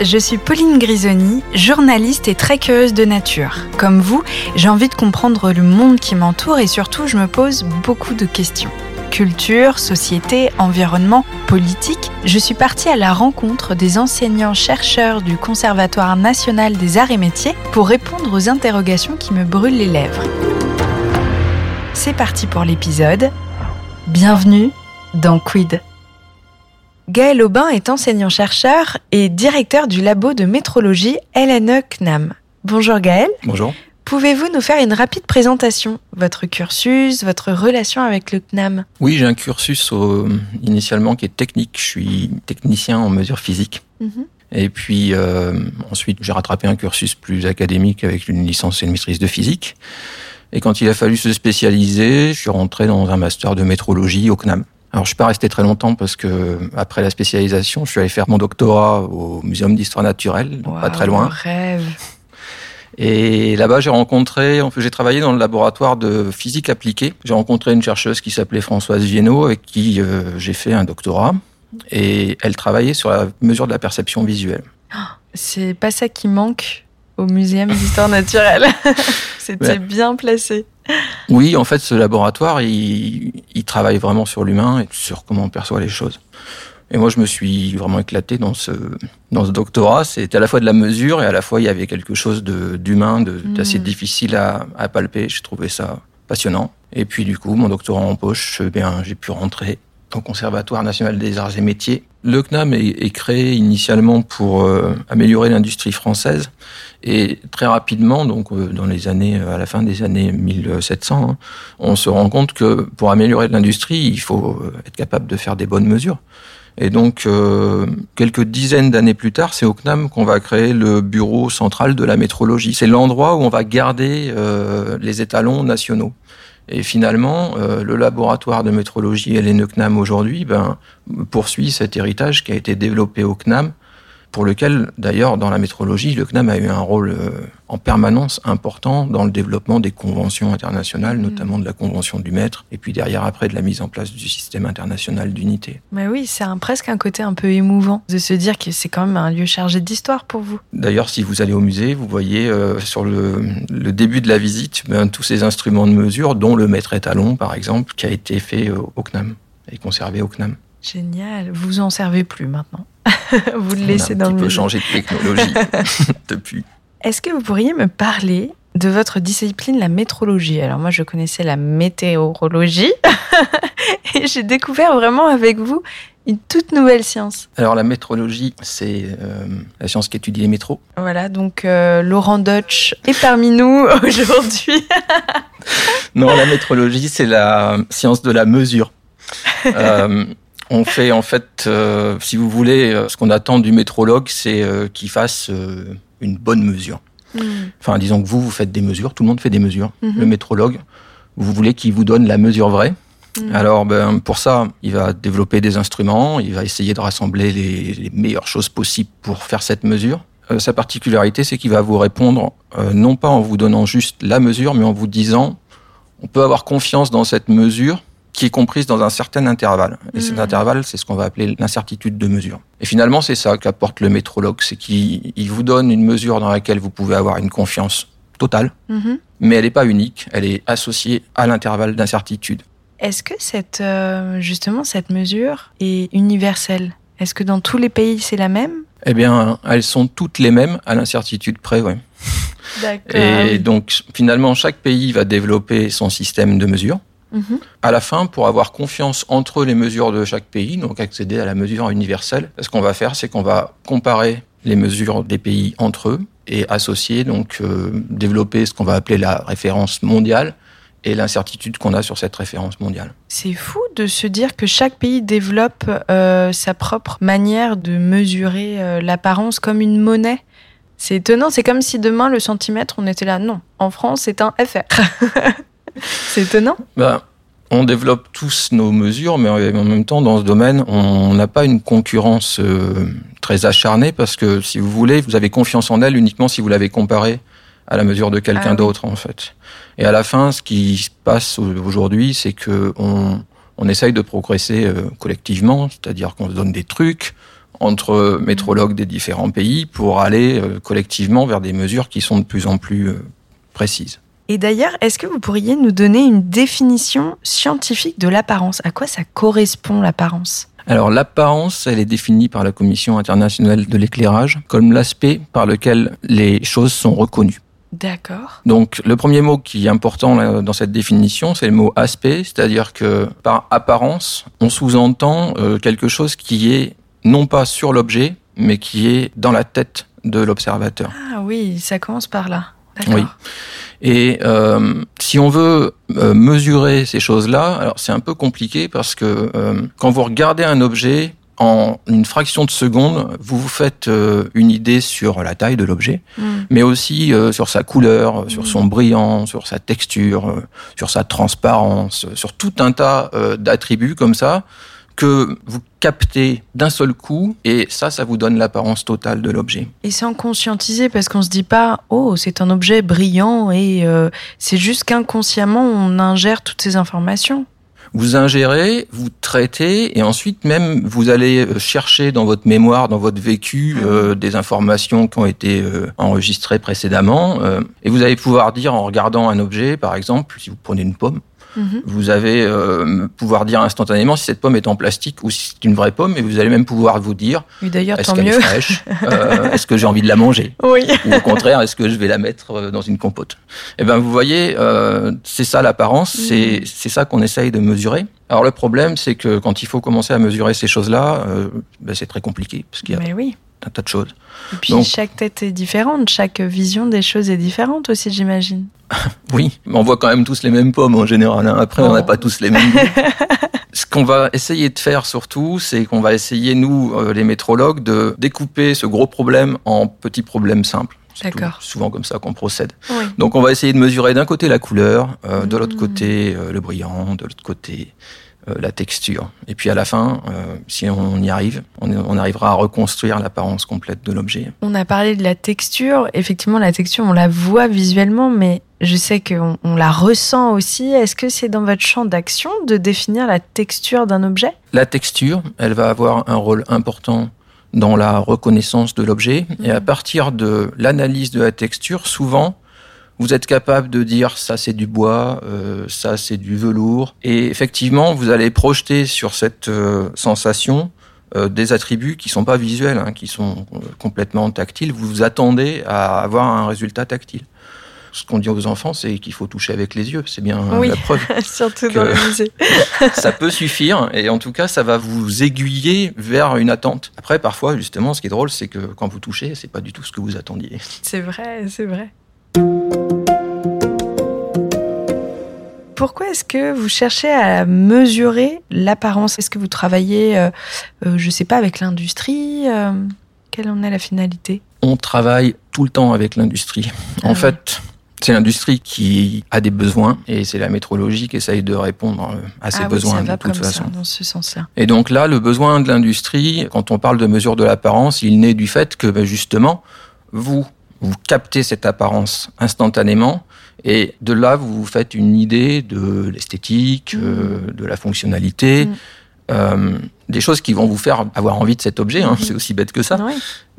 Je suis Pauline Grisoni, journaliste et très curieuse de nature. Comme vous, j'ai envie de comprendre le monde qui m'entoure et surtout je me pose beaucoup de questions. Culture, société, environnement, politique, je suis partie à la rencontre des enseignants-chercheurs du Conservatoire national des arts et métiers pour répondre aux interrogations qui me brûlent les lèvres. C'est parti pour l'épisode. Bienvenue dans Quid. Gaël Aubin est enseignant-chercheur et directeur du labo de métrologie LNE CNAM. Bonjour Gaël. Bonjour. Pouvez-vous nous faire une rapide présentation? Votre cursus, votre relation avec le CNAM Oui, j'ai un cursus au- initialement qui est technique. Je suis technicien en mesure physique. Mhm. Et puis euh, ensuite, j'ai rattrapé un cursus plus académique avec une licence et une maîtrise de physique. Et quand il a fallu se spécialiser, je suis rentré dans un master de métrologie au CNAM. Alors, je suis pas resté très longtemps parce que après la spécialisation, je suis allé faire mon doctorat au Muséum d'histoire naturelle, donc pas très loin. Rêve. Et là-bas, j'ai rencontré, en fait, j'ai travaillé dans le laboratoire de physique appliquée. J'ai rencontré une chercheuse qui s'appelait Françoise Viennot, avec qui euh, j'ai fait un doctorat. Et elle travaillait sur la mesure de la perception visuelle. C'est pas ça qui manque? Au Muséum d'histoire naturelle. C'était Ouais. bien placé. Oui, en fait, ce laboratoire, il, il travaille vraiment sur l'humain et sur comment on perçoit les choses. Et moi, je me suis vraiment éclaté dans ce, dans ce doctorat. C'était à la fois de la mesure et à la fois, il y avait quelque chose de- d'humain, d'assez Mm. difficile à, à palper. J'ai trouvé ça passionnant. Et puis, du coup, mon doctorat en poche, eh bien, j'ai pu rentrer au Conservatoire national des arts et métiers. Le CNAM est, créé initialement pour euh, améliorer l'industrie française. Et très rapidement, donc euh, années, à la fin des années 1700, hein, on se rend compte que pour améliorer l'industrie, il faut euh, être capable de faire des bonnes mesures. Et donc, euh, quelques dizaines d'années plus tard, c'est au CNAM qu'on va créer le bureau central de la métrologie. C'est l'endroit où on va garder euh, les étalons nationaux. Et finalement, euh, le laboratoire de métrologie LNE CNAM aujourd'hui ben, poursuit cet héritage qui a été développé au CNAM pour lequel, d'ailleurs, dans la métrologie, le CNAM a eu un rôle euh, en permanence important dans le développement des conventions internationales, Mhm. notamment de la Convention du maître, et puis derrière, après, de la mise en place du système international d'unité. Mais oui, c'est presque un côté un peu émouvant de se dire que c'est quand même un lieu chargé d'histoire pour vous. D'ailleurs, si vous allez au musée, vous voyez euh, sur le, le début de la visite ben, tous ces instruments de mesure, dont le mètre étalon, par exemple, qui a été fait euh, au CNAM et conservé au CNAM. Génial. Vous en servez plus maintenant. vous le On a laissez un dans petit le peu changé de technologie depuis. Est-ce que vous pourriez me parler de votre discipline, la métrologie? Alors moi, je connaissais la météorologie et j'ai découvert vraiment avec vous une toute nouvelle science. Alors la métrologie, c'est euh, la science qui étudie les métros. Voilà, donc euh, Laurent Deutsch est parmi nous aujourd'hui. Non, la métrologie, c'est la science de la mesure. Euh, on fait en fait, euh, si vous voulez, euh, ce qu'on attend du métrologue, c'est euh, qu'il fasse euh, une bonne mesure. Enfin, disons que vous, vous faites des mesures, tout le monde fait des mesures. Mhm. Le métrologue, vous voulez qu'il vous donne la mesure vraie. Mhm. Alors, ben, pour ça, il va développer des instruments, il va essayer de rassembler les, les meilleures choses possibles pour faire cette mesure. Euh, sa particularité, c'est qu'il va vous répondre euh, non pas en vous donnant juste la mesure, mais en vous disant on peut avoir confiance dans cette mesure qui est comprise dans un certain intervalle. Et cet Mhm. intervalle, c'est ce qu'on va appeler l'incertitude de mesure. Et finalement, c'est ça qu'apporte le métrologue, c'est qu'il il vous donne une mesure dans laquelle vous pouvez avoir une confiance totale, Mhm. mais elle n'est pas unique, elle est associée à l'intervalle d'incertitude. Est-ce que cette, euh, justement cette mesure est universelle? Est-ce que dans tous les pays c'est la même? Eh bien, elles sont toutes les mêmes à l'incertitude près, ouais. D'accord. Et donc, finalement, chaque pays va développer son système de mesure. Mhm. À la fin, pour avoir confiance entre les mesures de chaque pays, donc accéder à la mesure universelle, ce qu'on va faire, c'est qu'on va comparer les mesures des pays entre eux et associer, donc euh, développer ce qu'on va appeler la référence mondiale et l'incertitude qu'on a sur cette référence mondiale. C'est fou de se dire que chaque pays développe euh, sa propre manière de mesurer euh, l'apparence comme une monnaie. C'est étonnant, c'est comme si demain le centimètre, on était là. Non, en France, c'est un FR. c'est étonnant. Ben, on développe tous nos mesures, mais en même temps, dans ce domaine, on n'a pas une concurrence euh, très acharnée parce que, si vous voulez, vous avez confiance en elle uniquement si vous l'avez comparée à la mesure de quelqu'un Ah oui. d'autre, en fait. Et à la fin, ce qui se passe aujourd'hui, c'est que on, on essaye de progresser euh, collectivement, c'est-à-dire qu'on se donne des trucs, entre métrologues des différents pays pour aller euh, collectivement vers des mesures qui sont de plus en plus précises. Et d'ailleurs, est-ce que vous pourriez nous donner une définition scientifique de l'apparence? À quoi ça correspond l'apparence? Alors l'apparence, elle est définie par la Commission internationale de l'éclairage comme l'aspect par lequel les choses sont reconnues. D'accord. Donc le premier mot qui est important dans cette définition, c'est le mot aspect, c'est-à-dire que par apparence, on sous-entend euh, quelque chose qui est non pas sur l'objet, mais qui est dans la tête de l'observateur. Ah oui, ça commence par là. Oui. Et euh, si on veut euh, mesurer ces choses-là, alors c'est un peu compliqué parce que quand vous regardez un objet, en une fraction de seconde, vous vous faites euh, une idée sur la taille de l'objet, mm. mais aussi euh, sur sa couleur, mm. sur son brillant, sur sa texture, euh, sur sa transparence, sur tout un tas d'attributs comme ça que vous captez d'un seul coup et ça, ça vous donne l'apparence totale de l'objet. Et sans conscientiser parce qu'on se dit pas, oh, c'est un objet brillant et c'est juste qu'inconsciemment on ingère toutes ces informations vous ingérez, vous traitez, et ensuite même vous allez euh, chercher dans votre mémoire, dans votre vécu, euh, des informations qui ont été euh, enregistrées précédemment, et vous allez pouvoir dire en regardant un objet, par exemple, si vous prenez une pomme, Mhm. Vous allez euh, pouvoir dire instantanément si cette pomme est en plastique ou si c'est une vraie pomme, et vous allez même pouvoir vous dire est-ce qu'elle est fraîche, euh, est-ce que j'ai envie de la manger, oui. ou au contraire est-ce que je vais la mettre euh, dans une compote? Eh ben vous voyez, c'est ça l'apparence, mhm. c'est ça qu'on essaye de mesurer. Alors le problème, c'est que quand il faut commencer à mesurer ces choses-là, ben, c'est très compliqué parce qu'il y a Mais oui un tas de choses. Et puis chaque tête est différente, chaque vision des choses est différente aussi, j'imagine. oui, mais on voit quand même tous les mêmes pommes en général. Hein. Après, on n'a pas tous les mêmes Ce qu'on va essayer de faire surtout, c'est qu'on va essayer, nous, euh, les métrologues, de découper ce gros problème en petits problèmes simples. C'est souvent comme ça qu'on procède. Donc on va essayer de mesurer d'un côté la couleur, euh, de l'autre mmh. côté euh, le brillant, de l'autre côté la texture. Et puis à la fin, euh, si on y arrive, on, arrivera à reconstruire l'apparence complète de l'objet. On a parlé de la texture. Effectivement, la texture, on la voit visuellement, mais je sais qu'on on la ressent aussi. Est-ce que c'est dans votre champ d'action de définir la texture d'un objet? La texture, elle va avoir un rôle important dans la reconnaissance de l'objet. Et à mmh. partir de l'analyse de la texture, souvent, vous êtes capable de dire ça c'est du bois, euh, ça c'est du velours, et effectivement vous allez projeter sur cette euh, sensation euh, des attributs qui sont pas visuels, hein, qui sont complètement tactiles. Vous vous attendez à avoir un résultat tactile. Ce qu'on dit aux enfants, c'est qu'il faut toucher avec les yeux. C'est bien la preuve. surtout dans le musée. ça peut suffire, et en tout cas, ça va vous aiguiller vers une attente. Après, parfois, justement, ce qui est drôle, c'est que quand vous touchez, c'est pas du tout ce que vous attendiez. C'est vrai, c'est vrai. Pourquoi est-ce que vous cherchez à mesurer l'apparence? Est-ce que vous travaillez, euh, euh, je ne sais pas, avec l'industrie euh, Quelle en est la finalité? On travaille tout le temps avec l'industrie. en ah fait, c'est l'industrie qui a des besoins et c'est la métrologie qui essaye de répondre à ces ah besoins de toute façon. dans ce sens-là. Et donc là, le besoin de l'industrie, quand on parle de mesure de l'apparence, il naît du fait que ben, justement, vous, vous captez cette apparence instantanément et de là vous vous faites une idée de l'esthétique, mmh. euh, de la fonctionnalité, mmh. euh, des choses qui vont vous faire avoir envie de cet objet. Hein, mmh. C'est aussi bête que ça.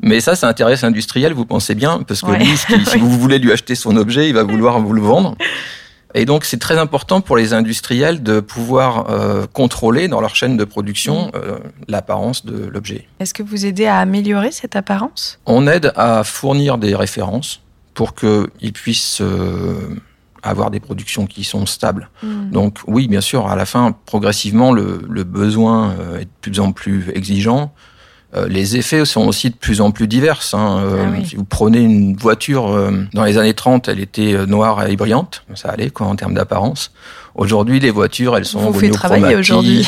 Mais ça, ça intéresse l'industriel, vous pensez bien, parce que lui, si vous voulez lui acheter son objet, il va vouloir vous le vendre. Et donc, c'est très important pour les industriels de pouvoir euh, contrôler dans leur chaîne de production mm. euh, l'apparence de l'objet. Est-ce que vous aidez à améliorer cette apparence? On aide à fournir des références pour qu'ils puissent euh, avoir des productions qui sont stables. Mm. Donc oui, bien sûr, à la fin, progressivement, le, le besoin est de plus en plus exigeant. Euh, les effets sont aussi de plus en plus divers. Hein. Euh, ah si vous prenez une voiture, euh, dans les années 30, elle était noire et brillante, ça allait quoi en termes d'apparence. Aujourd'hui, les voitures, elles sont monochromatiques,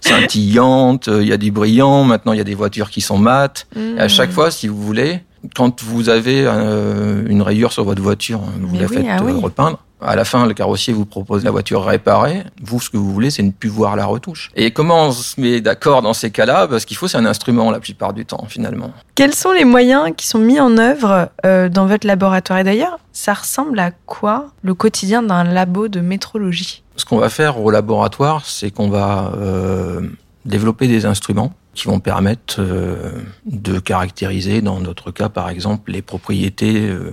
scintillantes, il y a du brillant, maintenant il y a des voitures qui sont mates. Et à chaque fois, si vous voulez, quand vous avez une rayure sur votre voiture, vous la faites ah repeindre à la fin, le carrossier vous propose la voiture réparée. Vous, ce que vous voulez, c'est ne plus voir la retouche. Et comment on se met d'accord dans ces cas-là? Parce qu'il faut, c'est un instrument la plupart du temps, finalement. Quels sont les moyens qui sont mis en œuvre euh, dans votre laboratoire? Et d'ailleurs, ça ressemble à quoi le quotidien d'un labo de métrologie? Ce qu'on va faire au laboratoire, c'est qu'on va euh, développer des instruments qui vont permettre euh, de caractériser, dans notre cas par exemple, les propriétés euh,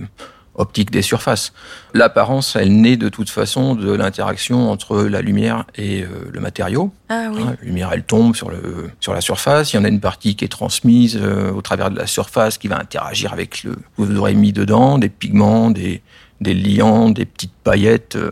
optiques des surfaces. L'apparence, elle naît de toute façon de l'interaction entre la lumière et euh, le matériau. Ah oui. Hein, La lumière, elle tombe sur, le, sur la surface. Il y en a une partie qui est transmise euh, au travers de la surface qui va interagir avec le vous aurez mis dedans, des pigments, des, des liants, des petites paillettes euh,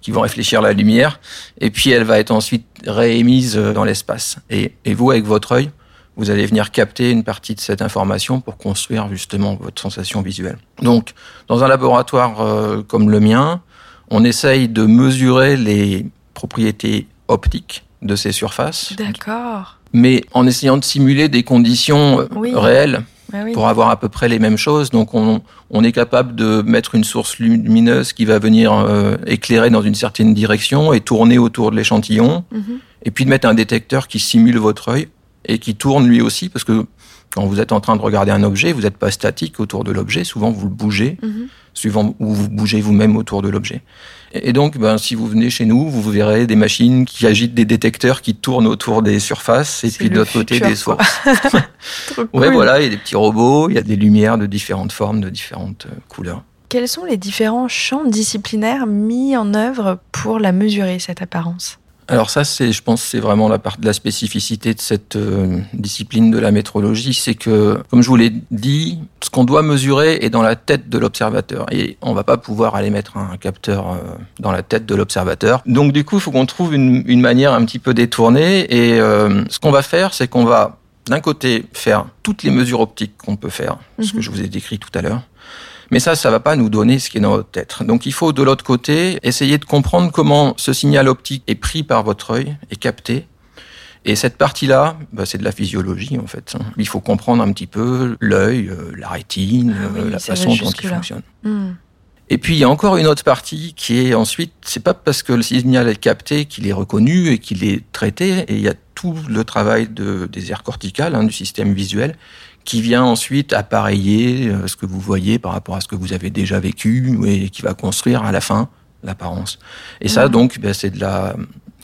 qui vont réfléchir la lumière. Et puis, elle va être ensuite réémise euh, dans l'espace. Et, et vous, avec votre œil, vous allez venir capter une partie de cette information pour construire justement votre sensation visuelle. Donc, dans un laboratoire euh, comme le mien, on essaye de mesurer les propriétés optiques de ces surfaces, D'accord. mais en essayant de simuler des conditions euh, Oui. réelles Ah oui. pour avoir à peu près les mêmes choses. Donc on, on est capable de mettre une source lumineuse qui va venir euh, éclairer dans une certaine direction et tourner autour de l'échantillon, Mhm. et puis de mettre un détecteur qui simule votre œil et qui tourne lui aussi, parce que quand vous êtes en train de regarder un objet, vous n'êtes pas statique autour de l'objet, souvent vous le bougez, Mhm. suivant où vous bougez vous-même autour de l'objet. Et donc, ben, si vous venez chez nous, vous verrez des machines qui agitent des détecteurs qui tournent autour des surfaces, et puis de l'autre côté des sources. Trop Ouais, cool. voilà, il y a des petits robots, il y a des lumières de différentes formes, de différentes euh, couleurs. Quels sont les différents champs disciplinaires mis en œuvre pour la mesurer, cette apparence? Alors ça, c'est, je pense, c'est vraiment la part de la spécificité de cette euh, discipline de la métrologie, c'est que, comme je vous l'ai dit, ce qu'on doit mesurer est dans la tête de l'observateur, et on va pas pouvoir aller mettre un capteur euh, dans la tête de l'observateur. Donc du coup, il faut qu'on trouve une, une manière un petit peu détournée, et euh, ce qu'on va faire, c'est qu'on va d'un côté faire toutes les mesures optiques qu'on peut faire, ce que Mhm. je vous ai décrit tout à l'heure. Mais ça, ça va pas nous donner ce qui est dans votre tête. Donc il faut de l'autre côté essayer de comprendre comment ce signal optique est pris par votre œil et capté. Et cette partie-là, bah, c'est de la physiologie en fait. Il faut comprendre un petit peu l'œil, euh, la rétine, Ah oui, euh, la façon dont il fonctionne. Hmm. Et puis il y a encore une autre partie qui est ensuite, c'est pas parce que le signal est capté qu'il est reconnu et qu'il est traité, et il y a tout le travail de, des aires corticales, hein, du système visuel, qui vient ensuite appareiller euh, ce que vous voyez par rapport à ce que vous avez déjà vécu et qui va construire à la fin l'apparence. Et ça Mhm. donc, ben, c'est de la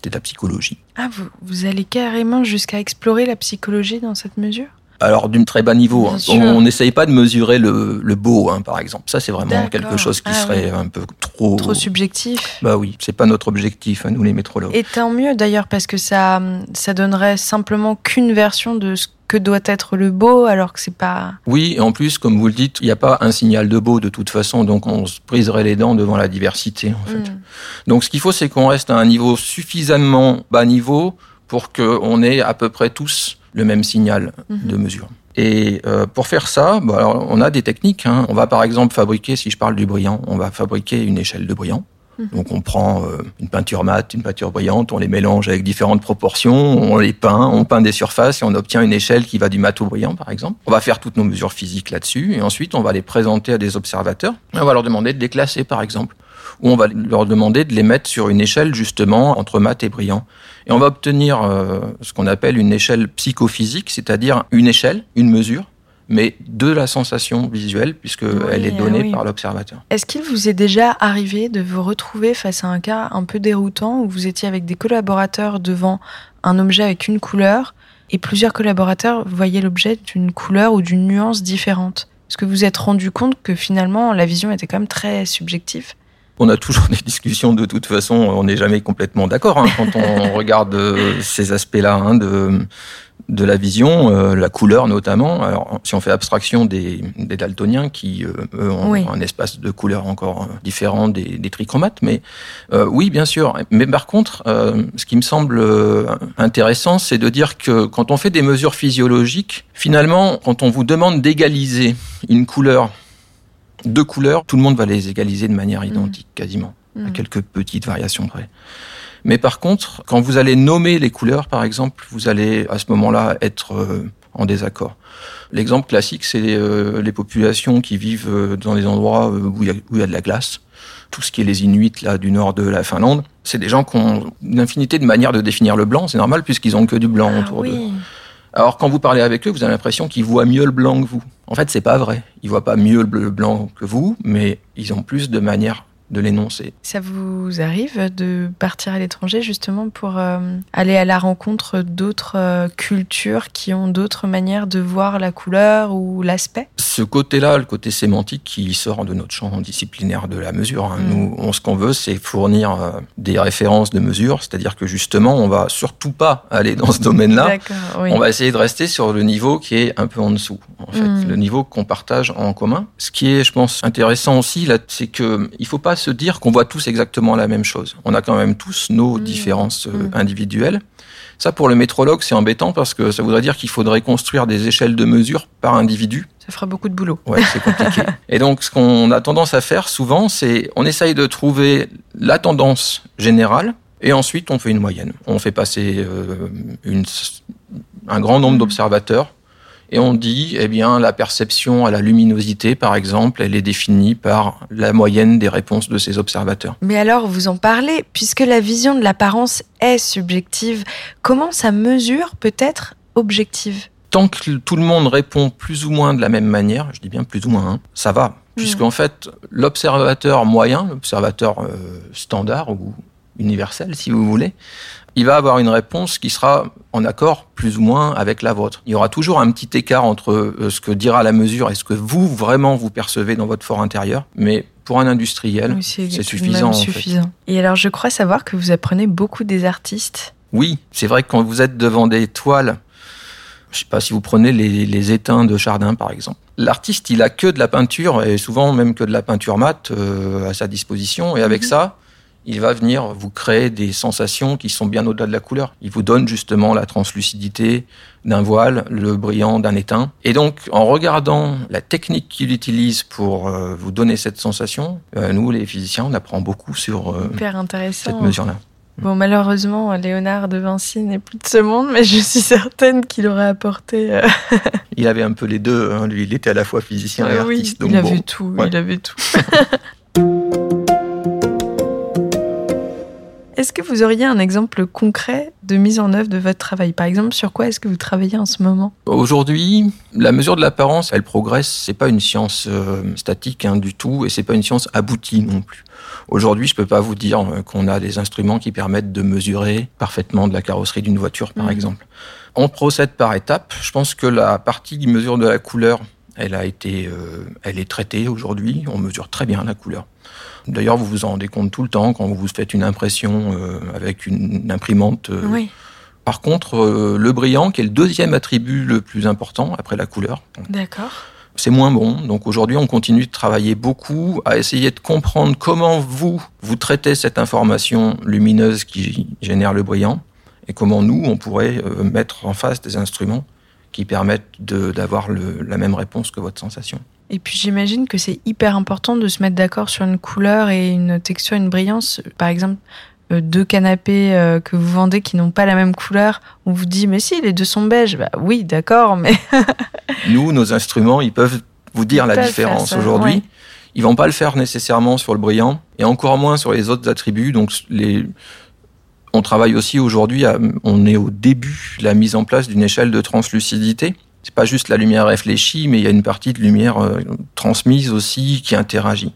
de la psychologie. Ah, vous, vous allez carrément jusqu'à explorer la psychologie dans cette mesure? Alors d'une très bas niveau. Hein. On n'essaye pas de mesurer le, le beau, hein, par exemple. Ça c'est vraiment quelque chose qui Ah serait oui. un peu trop. Trop subjectif Bah oui, c'est pas notre objectif, hein, nous les métrologues. Et tant mieux d'ailleurs parce que ça, ça donnerait simplement qu'une version de ce que doit être le beau alors que c'est pas. Oui, et en plus, comme vous le dites, il n'y a pas un signal de beau de toute façon, donc on se briserait les dents devant la diversité, en fait. Hmm. Donc ce qu'il faut, c'est qu'on reste à un niveau suffisamment bas niveau pour qu'on ait à peu près tous le même signal Mhm. de mesure. Et euh, pour faire ça, bah, alors, on a des techniques. hein. On va par exemple fabriquer, si je parle du brillant, on va fabriquer une échelle de brillant. Mhm. Donc on prend euh, une peinture mate, une peinture brillante, on les mélange avec différentes proportions, on les peint, on peint des surfaces et on obtient une échelle qui va du mat au brillant par exemple. On va faire toutes nos mesures physiques là-dessus et ensuite on va les présenter à des observateurs. Et on va leur demander de les classer par exemple. Ou on va leur demander de les mettre sur une échelle justement entre mat et brillant. Et on va obtenir euh, ce qu'on appelle une échelle psychophysique, c'est-à-dire une échelle, une mesure, mais de la sensation visuelle puisque Oui, elle est ah donnée oui. par l'observateur. Est-ce qu'il vous est déjà arrivé de vous retrouver face à un cas un peu déroutant où vous étiez avec des collaborateurs devant un objet avec une couleur et plusieurs collaborateurs voyaient l'objet d'une couleur ou d'une nuance différente? Est-ce que vous vous êtes rendu compte que finalement la vision était quand même très subjective? On a toujours des discussions de toute façon, on n'est jamais complètement d'accord hein, quand on regarde euh, ces aspects-là hein, de, de la vision, euh, la couleur notamment. Alors, si on fait abstraction des, des daltoniens qui euh, eux, ont Oui. un espace de couleur encore euh, différent des, des trichromates, mais euh, oui, bien sûr. Mais par contre, euh, ce qui me semble intéressant, c'est de dire que quand on fait des mesures physiologiques, finalement, quand on vous demande d'égaliser une couleur, deux couleurs, tout le monde va les égaliser de manière identique, quasiment à Hmm. quelques petites variations près. Mais par contre, quand vous allez nommer les couleurs, par exemple, vous allez à ce moment-là être euh, en désaccord. L'exemple classique, c'est euh, les populations qui vivent euh, dans des endroits euh, où il y, y a de la glace. Tout ce qui est les Inuits là du nord de la Finlande, c'est des gens qui ont une infinité de manières de définir le blanc. C'est normal puisqu'ils ont que du blanc Ah autour d'eux. Alors quand vous parlez avec eux, vous avez l'impression qu'ils voient mieux le blanc que vous. En fait, c'est pas vrai. Ils voient pas mieux le bleu- le blanc que vous, mais ils ont plus de manières de l'énoncé. Ça vous arrive de partir à l'étranger justement pour euh, aller à la rencontre d'autres euh, cultures qui ont d'autres manières de voir la couleur ou l'aspect? Ce côté-là, le côté sémantique qui sort de notre champ disciplinaire de la mesure. hein. Mm. Nous, on, ce qu'on veut, c'est fournir euh, des références de mesure, c'est-à-dire que justement, on va surtout pas aller dans ce domaine-là. Oui. On va essayer de rester sur le niveau qui est un peu en dessous, en fait, Mm. le niveau qu'on partage en commun. Ce qui est, je pense, intéressant aussi, là, c'est que il faut pas se dire qu'on voit tous exactement la même chose. On a quand même tous nos Mm. différences euh, Mm. individuelles. Ça, pour le métrologue, c'est embêtant parce que ça voudrait dire qu'il faudrait construire des échelles de mesure par individu. Ça fera beaucoup de boulot. Ouais, c'est compliqué. Et donc, ce qu'on a tendance à faire souvent, c'est on essaye de trouver la tendance générale et ensuite on fait une moyenne. On fait passer euh, une, un grand nombre Mhm. d'observateurs et on dit, eh bien, la perception à la luminosité, par exemple, elle est définie par la moyenne des réponses de ces observateurs. Mais alors, vous en parlez, puisque la vision de l'apparence est subjective, comment sa mesure peut être objective? Tant que tout le monde répond plus ou moins de la même manière, je dis bien plus ou moins, hein, ça va. Puisqu'en fait, l'observateur moyen, l'observateur euh, standard ou universel, si vous voulez, il va avoir une réponse qui sera en accord plus ou moins avec la vôtre. Il y aura toujours un petit écart entre euh, ce que dira la mesure et ce que vous vraiment vous percevez dans votre fort intérieur, mais pour un industriel, Oui, c'est suffisant, en fait. Et alors, je crois savoir que vous apprenez beaucoup des artistes. Oui, c'est vrai que quand vous êtes devant des toiles, je sais pas si vous prenez les, les étains de Chardin par exemple. L'artiste, il a que de la peinture et souvent même que de la peinture mate euh, à sa disposition et avec Mhm. ça, il va venir vous créer des sensations qui sont bien au-delà de la couleur. Il vous donne justement la translucidité d'un voile, le brillant d'un étain. Et donc, en regardant la technique qu'il utilise pour euh, vous donner cette sensation, euh, nous, les physiciens, on apprend beaucoup sur euh, cette mesure-là. Bon, malheureusement, Léonard de Vinci n'est plus de ce monde, mais je suis certaine qu'il aurait apporté. euh, Il avait un peu les deux. hein. Lui, il était à la fois physicien et oui, artiste. donc il bon. avait tout. ouais. Il avait tout. Est-ce que vous auriez un exemple concret de mise en œuvre de votre travail? Par exemple, sur quoi est-ce que vous travaillez en ce moment? Aujourd'hui, la mesure de l'apparence, elle progresse. C'est pas une science euh, statique hein, du tout, et c'est pas une science aboutie non plus. Aujourd'hui, je peux pas vous dire euh, qu'on a des instruments qui permettent de mesurer parfaitement de la carrosserie d'une voiture, par Mhm. exemple. On procède par étapes. Je pense que la partie qui mesure de la couleur, elle a été, euh, elle est traitée aujourd'hui. On mesure très bien la couleur. D'ailleurs, vous vous en rendez compte tout le temps quand vous faites une impression euh, avec une, imprimante. euh, Oui, par contre, le brillant, qui est le deuxième attribut le plus important après la couleur, d'accord. c'est moins bon. Donc aujourd'hui, on continue de travailler beaucoup à essayer de comprendre comment vous, vous traitez cette information lumineuse qui génère le brillant et comment nous, on pourrait mettre en face des instruments qui permettent d'avoir la même réponse que votre sensation. Et puis j'imagine que c'est hyper important de se mettre d'accord sur une couleur et une texture, une brillance. Par exemple, euh, deux canapés euh, que vous vendez qui n'ont pas la même couleur, on vous dit mais si les deux sont beiges. Bah oui, d'accord, mais Nous, nos instruments, ils peuvent vous dire Ils la différence aujourd'hui. ouais. Ils vont pas le faire nécessairement sur le brillant et encore moins sur les autres attributs. Donc, les... on travaille aussi aujourd'hui, on est au début de la mise en place d'une échelle de translucidité. C'est pas juste la lumière réfléchie, mais il y a une partie de lumière euh, transmise aussi qui interagit.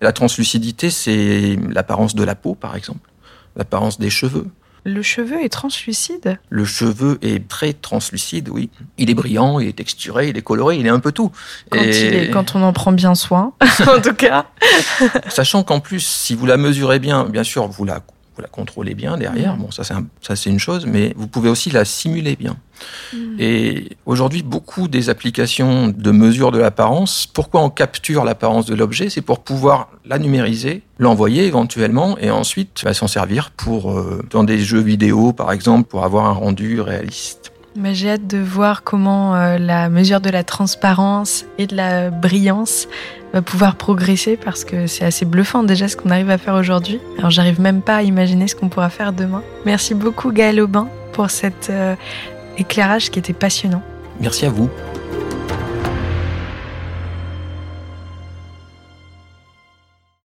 La translucidité, c'est l'apparence de la peau, par exemple, l'apparence des cheveux. le cheveu est translucide? Le cheveu est très translucide, oui. Il est brillant, il est texturé, il est coloré, il est un peu tout. Quand, Et- il est- quand on en prend bien soin, en tout cas. Sachant qu'en plus, si vous la mesurez bien, bien sûr, vous la, vous la contrôlez bien derrière. Mhm. Bon, ça c'est, un- ça c'est une chose, mais vous pouvez aussi la simuler bien. Et aujourd'hui, beaucoup des applications de mesure de l'apparence, pourquoi on capture l'apparence de l'objet? C'est pour pouvoir la numériser, l'envoyer éventuellement, et ensuite bah, s'en servir pour, euh, dans des jeux vidéo, par exemple, pour avoir un rendu réaliste. J'ai hâte de voir comment euh, la mesure de la transparence et de la brillance va pouvoir progresser parce que c'est assez bluffant déjà ce qu'on arrive à faire aujourd'hui. Alors j'arrive même pas à imaginer ce qu'on pourra faire demain. Merci beaucoup Gaël Aubin pour cet euh, éclairage qui était passionnant. Merci à vous.